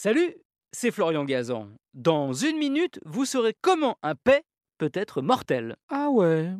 Salut, c'est Florian Gazan. Dans une minute, vous saurez comment un paix peut être mortel. Ah ouais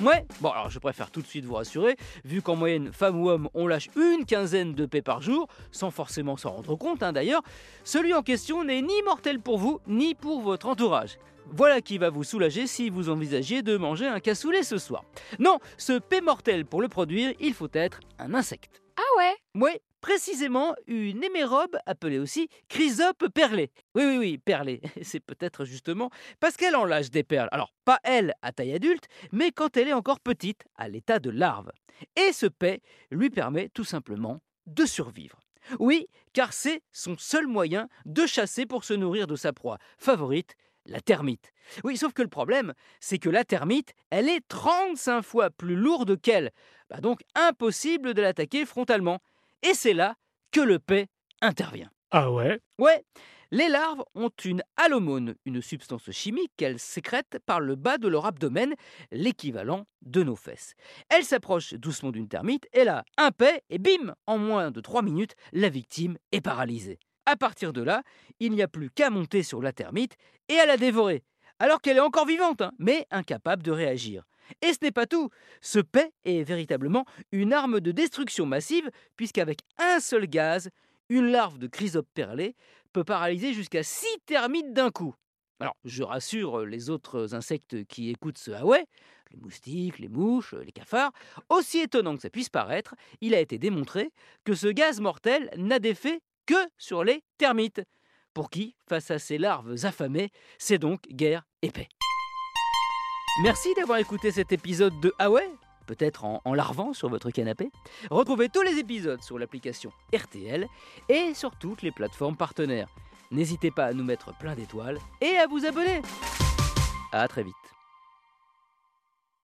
Ouais, bon alors je préfère tout de suite vous rassurer, vu qu'en moyenne, femme ou homme, on lâche une quinzaine de paix par jour, sans forcément s'en rendre compte hein, d'ailleurs, celui en question n'est ni mortel pour vous, ni pour votre entourage. Voilà qui va vous soulager si vous envisagiez de manger un cassoulet ce soir. Non, ce paix mortel, pour le produire, il faut être un insecte. Ah ouais? Ouais, précisément une hémérobe appelée aussi chrysope perlée. Oui, oui, oui, perlée. C'est peut-être justement parce qu'elle en lâche des perles. Alors, pas elle à taille adulte, mais quand elle est encore petite, à l'état de larve. Et ce paix lui permet tout simplement de survivre. Oui, car c'est son seul moyen de chasser pour se nourrir de sa proie favorite, la termite. Oui, sauf que le problème, c'est que la termite, elle est 35 fois plus lourde qu'elle. Bah donc impossible de l'attaquer frontalement. Et c'est là que le paix intervient. Ah ouais? Ouais, les larves ont une allomone, une substance chimique qu'elles sécrètent par le bas de leur abdomen, l'équivalent de nos fesses. Elles s'approchent doucement d'une termite, et là, un paix, et bim En moins de 3 minutes, la victime est paralysée. À partir de là, il n'y a plus qu'à monter sur la termite et à la dévorer, alors qu'elle est encore vivante, hein, mais incapable de réagir. Et ce n'est pas tout, ce paix est véritablement une arme de destruction massive, puisqu'avec un seul gaz, une larve de chrysope perlée peut paralyser jusqu'à 6 termites d'un coup. Alors, je rassure les autres insectes qui écoutent ce Huawei, les moustiques, les mouches, les cafards, aussi étonnant que ça puisse paraître, il a été démontré que ce gaz mortel n'a d'effet que sur les termites. Pour qui, face à ces larves affamées, c'est donc guerre et paix. Merci d'avoir écouté cet épisode de Ah Peut-être en, en larvant sur votre canapé. Retrouvez tous les épisodes sur l'application RTL et sur toutes les plateformes partenaires. N'hésitez pas à nous mettre plein d'étoiles et à vous abonner. À très vite.